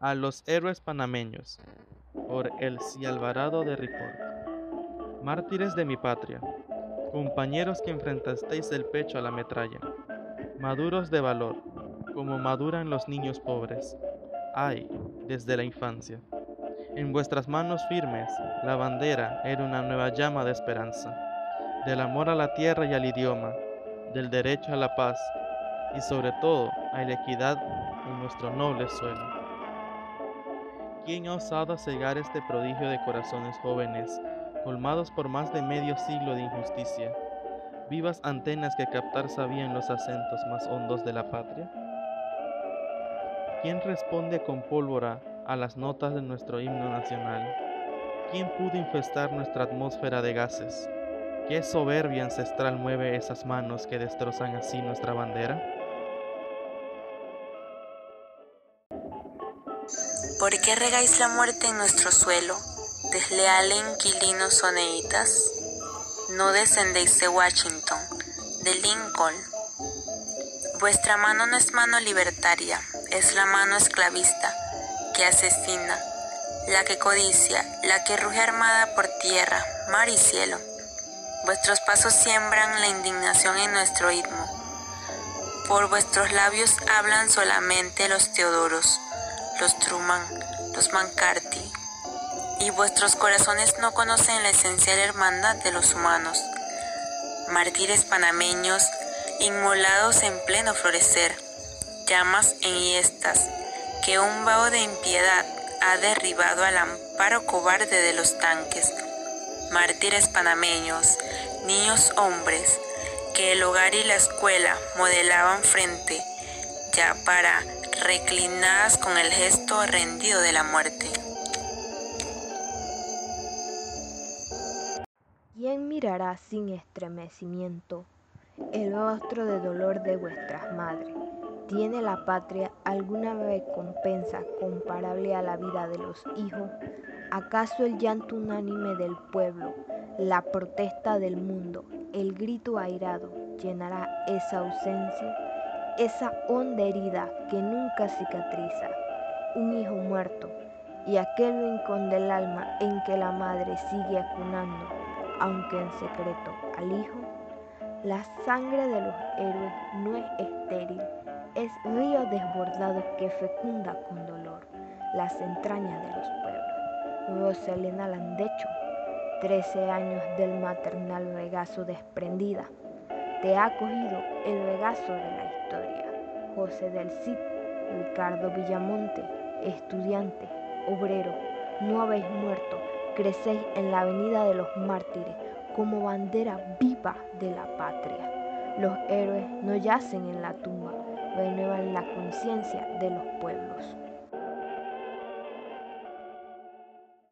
A los héroes panameños, por Elsie Alvarado de Ricord. Mártires de mi patria, compañeros que enfrentasteis el pecho a la metralla, maduros de valor, como maduran los niños pobres, ay, desde la infancia. En vuestras manos firmes, la bandera era una nueva llama de esperanza, del amor a la tierra y al idioma, del derecho a la paz y sobre todo a la equidad en nuestro noble suelo. ¿Quién ha osado cegar este prodigio de corazones jóvenes, colmados por más de medio siglo de injusticia, vivas antenas que captar sabían los acentos más hondos de la patria? ¿Quién responde con pólvora a las notas de nuestro himno nacional? ¿Quién pudo infestar nuestra atmósfera de gases? ¿Qué soberbia ancestral mueve esas manos que destrozan así nuestra bandera? ¿Por qué regáis la muerte en nuestro suelo, desleales inquilinos soneitas? No descendéis de Washington, de Lincoln. Vuestra mano no es mano libertaria, es la mano esclavista que asesina, la que codicia, la que ruge armada por tierra, mar y cielo. Vuestros pasos siembran la indignación en nuestro ritmo. Por vuestros labios hablan solamente los Teodoros, los Truman, los McCarthy, y vuestros corazones no conocen la esencial hermandad de los humanos. Mártires panameños, inmolados en pleno florecer, llamas enhiestas, que un vaho de impiedad ha derribado al amparo cobarde de los tanques. Mártires panameños, niños hombres, que el hogar y la escuela modelaban frente, ya para reclinadas con el gesto rendido de la muerte. ¿Quién mirará sin estremecimiento el rostro de dolor de vuestras madres? ¿Tiene la patria alguna recompensa comparable a la vida de los hijos? ¿Acaso el llanto unánime del pueblo, la protesta del mundo, el grito airado llenará esa ausencia? Esa honda herida que nunca cicatriza, un hijo muerto y aquel rincón del alma en que la madre sigue acunando, aunque en secreto, al hijo. La sangre de los héroes no es estéril, es río desbordado que fecunda con dolor las entrañas de los pueblos. Roselena Landecho, trece años del maternal regazo desprendida, te ha cogido el regazo de la. José del Cid, Ricardo Villamonte, estudiante, obrero, no habéis muerto, crecéis en la avenida de los mártires como bandera viva de la patria. Los héroes no yacen en la tumba, renuevan la conciencia de los pueblos.